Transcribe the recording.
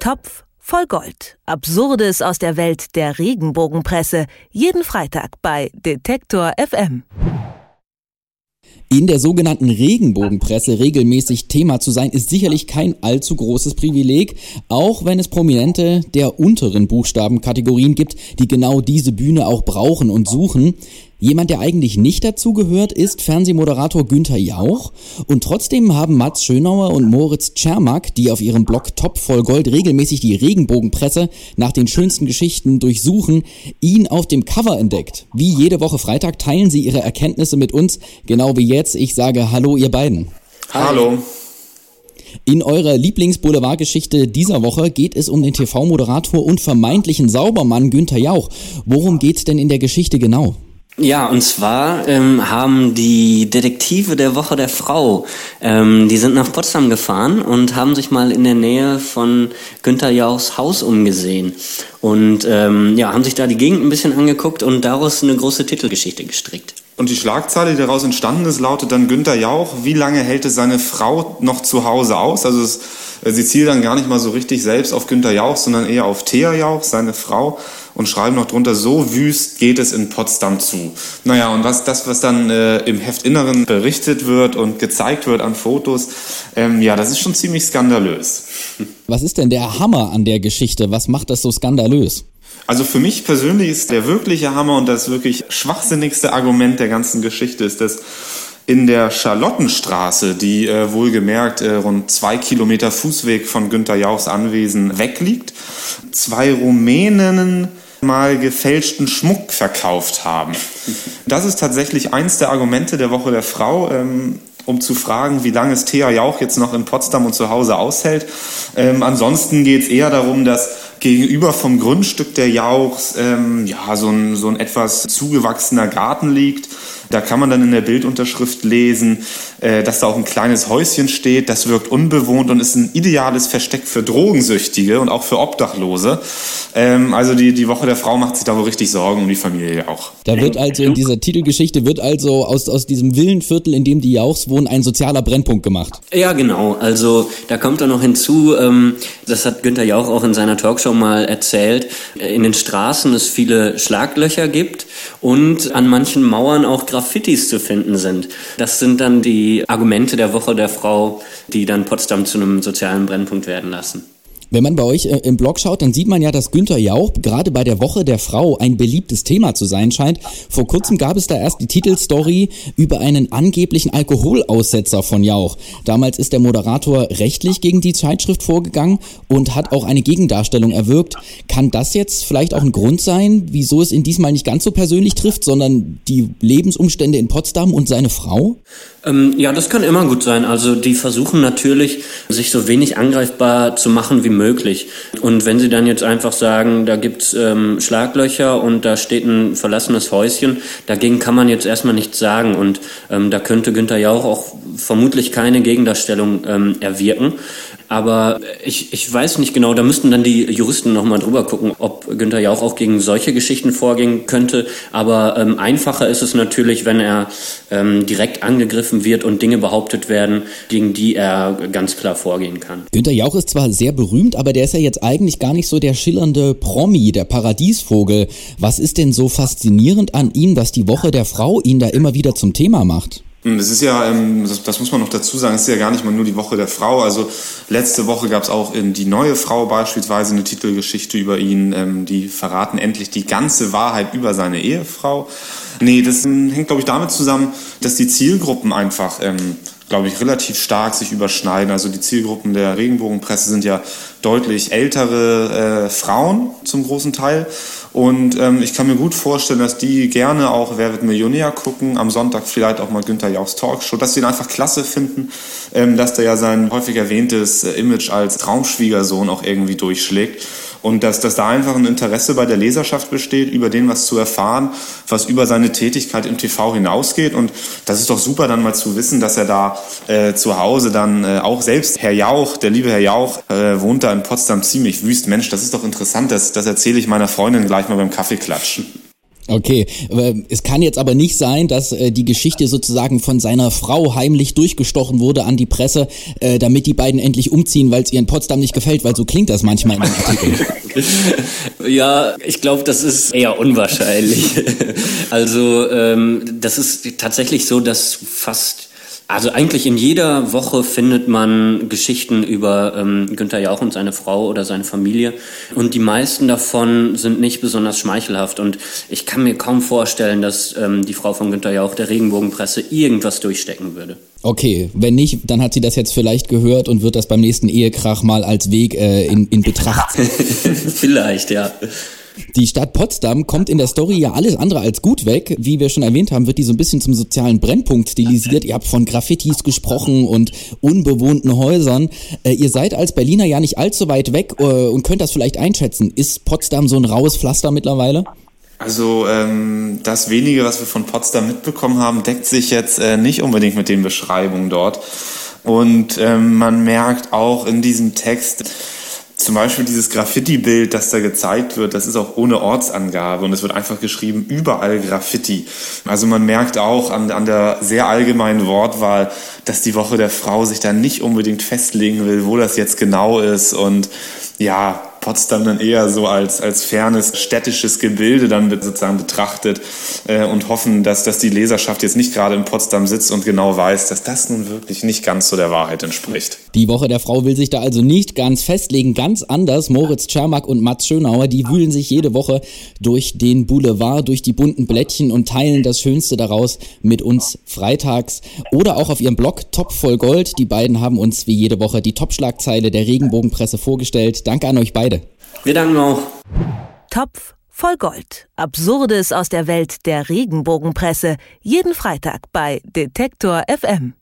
Topf voll Gold. Absurdes aus der Welt der Regenbogenpresse. Jeden Freitag bei Detektor FM. In der sogenannten Regenbogenpresse regelmäßig Thema zu sein, ist sicherlich kein allzu großes Privileg, auch wenn es Prominente der unteren Buchstabenkategorien gibt, die genau diese Bühne auch brauchen und suchen. Jemand, der eigentlich nicht dazugehört, ist Fernsehmoderator Günther Jauch. Und trotzdem haben Mats Schönauer und Moritz Czermak, die auf ihrem Blog Top voll Gold regelmäßig die Regenbogenpresse nach den schönsten Geschichten durchsuchen, ihn auf dem Cover entdeckt. Wie jede Woche Freitag teilen sie ihre Erkenntnisse mit uns, genau wie jetzt. Ich sage Hallo, ihr beiden. Hallo. In eurer Lieblingsboulevardgeschichte dieser Woche geht es um den TV-Moderator und vermeintlichen Saubermann Günther Jauch. Worum geht's denn in der Geschichte genau? Ja, und zwar ähm, haben die Detektive der Woche der Frau, ähm, die sind nach Potsdam gefahren und haben sich mal in der Nähe von Günther Jauchs Haus umgesehen. Und ähm, ja, haben sich da die Gegend ein bisschen angeguckt und daraus eine große Titelgeschichte gestrickt. Und die Schlagzeile, die daraus entstanden ist, lautet dann Günther Jauch, wie lange hält es seine Frau noch zu Hause aus? Also es, äh, sie zielt dann gar nicht mal so richtig selbst auf Günther Jauch, sondern eher auf Thea Jauch, seine Frau, und schreiben noch drunter, so wüst geht es in Potsdam zu. Naja, und was das, was dann äh, im Heftinneren berichtet wird und gezeigt wird an Fotos, ähm, ja, das ist schon ziemlich skandalös. Was ist denn der Hammer an der Geschichte? Was macht das so skandalös? Also für mich persönlich ist der wirkliche Hammer und das wirklich schwachsinnigste Argument der ganzen Geschichte ist, dass in der Charlottenstraße, die äh, wohlgemerkt äh, rund zwei Kilometer Fußweg von Günter Jauchs Anwesen wegliegt, zwei Rumäninnen mal gefälschten Schmuck verkauft haben. Das ist tatsächlich eins der Argumente der Woche der Frau. Ähm, um zu fragen, wie lange es Thea Jauch jetzt noch in Potsdam und zu Hause aushält. Ähm, ansonsten geht es eher darum, dass gegenüber vom Grundstück der Jauchs ähm, ja, so ein, so ein etwas zugewachsener Garten liegt da kann man dann in der Bildunterschrift lesen, äh, dass da auch ein kleines Häuschen steht. Das wirkt unbewohnt und ist ein ideales Versteck für Drogensüchtige und auch für Obdachlose. Ähm, also die, die Woche der Frau macht sich da wohl richtig Sorgen um die Familie auch. Da wird also in dieser Titelgeschichte wird also aus, aus diesem Villenviertel, in dem die Jauchs wohnen, ein sozialer Brennpunkt gemacht. Ja, genau. Also da kommt dann noch hinzu, ähm, das hat Günther Jauch auch in seiner Talkshow mal erzählt, in den Straßen es viele Schlaglöcher gibt und an manchen Mauern auch Graffitis zu finden sind. Das sind dann die Argumente der Woche der Frau, die dann Potsdam zu einem sozialen Brennpunkt werden lassen. Wenn man bei euch äh, im Blog schaut, dann sieht man ja, dass Günther Jauch gerade bei der Woche der Frau ein beliebtes Thema zu sein scheint. Vor kurzem gab es da erst die Titelstory über einen angeblichen Alkoholaussetzer von Jauch. Damals ist der Moderator rechtlich gegen die Zeitschrift vorgegangen und hat auch eine Gegendarstellung erwirkt. Kann das jetzt vielleicht auch ein Grund sein, wieso es ihn diesmal nicht ganz so persönlich trifft, sondern die Lebensumstände in Potsdam und seine Frau? Ähm, ja, das kann immer gut sein. Also die versuchen natürlich, sich so wenig angreifbar zu machen wie möglich. Und wenn sie dann jetzt einfach sagen, da gibt's ähm, Schlaglöcher und da steht ein verlassenes Häuschen, dagegen kann man jetzt erstmal nichts sagen. Und ähm, da könnte Günther Jauch auch vermutlich keine Gegendarstellung ähm, erwirken. Aber ich, ich weiß nicht genau, da müssten dann die Juristen nochmal drüber gucken, ob Günther Jauch auch gegen solche Geschichten vorgehen könnte. Aber ähm, einfacher ist es natürlich, wenn er ähm, direkt angegriffen wird und Dinge behauptet werden, gegen die er ganz klar vorgehen kann. Günther Jauch ist zwar sehr berühmt, aber der ist ja jetzt eigentlich gar nicht so der schillernde Promi, der Paradiesvogel. Was ist denn so faszinierend an ihm, dass die Woche der Frau ihn da immer wieder zum Thema macht? Hm, das ist ja, ähm, das, muss man noch dazu sagen, es ist ja gar nicht mal nur die Woche der Frau. Also letzte Woche gab es auch in Die neue Frau beispielsweise eine Titelgeschichte über ihn. Ähm, die verraten endlich die ganze Wahrheit über seine Ehefrau. Nee, das ähm, hängt, glaube ich, damit zusammen, dass die Zielgruppen einfach glaube ich, relativ stark sich überschneiden. Also die Zielgruppen der Regenbogenpresse sind ja deutlich ältere äh, Frauen zum großen Teil. Und ähm, ich kann mir gut vorstellen, dass die gerne auch Wer wird Millionär gucken, am Sonntag vielleicht auch mal Günther Jauchs Talkshow, dass sie ihn einfach klasse finden, ähm, dass der ja sein häufig erwähntes äh, Image als Traumschwiegersohn auch irgendwie durchschlägt. Und dass, dass da einfach ein Interesse bei der Leserschaft besteht, über den was zu erfahren, was über seine Tätigkeit im TV hinausgeht. Und das ist doch super, dann mal zu wissen, dass er da äh, zu Hause dann äh, auch selbst, Herr Jauch, der liebe Herr Jauch, äh, wohnt da in Potsdam ziemlich wüst. Mensch, das ist doch interessant, das, das erzähle ich meiner Freundin gleich mal beim Kaffeeklatschen. Okay, es kann jetzt aber nicht sein, dass äh, die Geschichte sozusagen von seiner Frau heimlich durchgestochen wurde an die Presse, äh, damit die beiden endlich umziehen, weil es ihr in Potsdam nicht gefällt, weil so klingt das manchmal in den Artikeln. ja, ich glaube, das ist eher unwahrscheinlich. also ähm, das ist tatsächlich so, dass fast also eigentlich in jeder Woche findet man Geschichten über ähm, Günther Jauch und seine Frau oder seine Familie. Und die meisten davon sind nicht besonders schmeichelhaft. Und ich kann mir kaum vorstellen, dass ähm, die Frau von Günther Jauch der Regenbogenpresse irgendwas durchstecken würde. Okay, wenn nicht, dann hat sie das jetzt vielleicht gehört und wird das beim nächsten Ehekrach mal als Weg äh, in, in Betracht ziehen. vielleicht, ja. Die Stadt Potsdam kommt in der Story ja alles andere als gut weg. Wie wir schon erwähnt haben, wird die so ein bisschen zum sozialen Brennpunkt stilisiert. Ihr habt von Graffitis gesprochen und unbewohnten Häusern. Äh, ihr seid als Berliner ja nicht allzu weit weg äh, und könnt das vielleicht einschätzen. Ist Potsdam so ein raues Pflaster mittlerweile? Also ähm, das wenige, was wir von Potsdam mitbekommen haben, deckt sich jetzt äh, nicht unbedingt mit den Beschreibungen dort. Und ähm, man merkt auch in diesem Text, zum Beispiel dieses Graffiti-Bild, das da gezeigt wird, das ist auch ohne Ortsangabe und es wird einfach geschrieben, überall Graffiti. Also man merkt auch an, an der sehr allgemeinen Wortwahl, dass die Woche der Frau sich da nicht unbedingt festlegen will, wo das jetzt genau ist und ja, Potsdam dann eher so als, als fernes städtisches Gebilde dann sozusagen betrachtet äh, und hoffen, dass, dass die Leserschaft jetzt nicht gerade in Potsdam sitzt und genau weiß, dass das nun wirklich nicht ganz so der Wahrheit entspricht. Die Woche der Frau will sich da also nicht ganz festlegen, ganz anders. Moritz Czermak und Mats Schönauer, die wühlen sich jede Woche durch den Boulevard, durch die bunten Blättchen und teilen das Schönste daraus mit uns freitags oder auch auf ihrem Blog Top voll Gold. Die beiden haben uns wie jede Woche die Top-Schlagzeile der Regenbogenpresse vorgestellt. Danke an euch beide. Wir danken auch. Topf voll Gold. Absurdes aus der Welt der Regenbogenpresse. Jeden Freitag bei Detektor FM.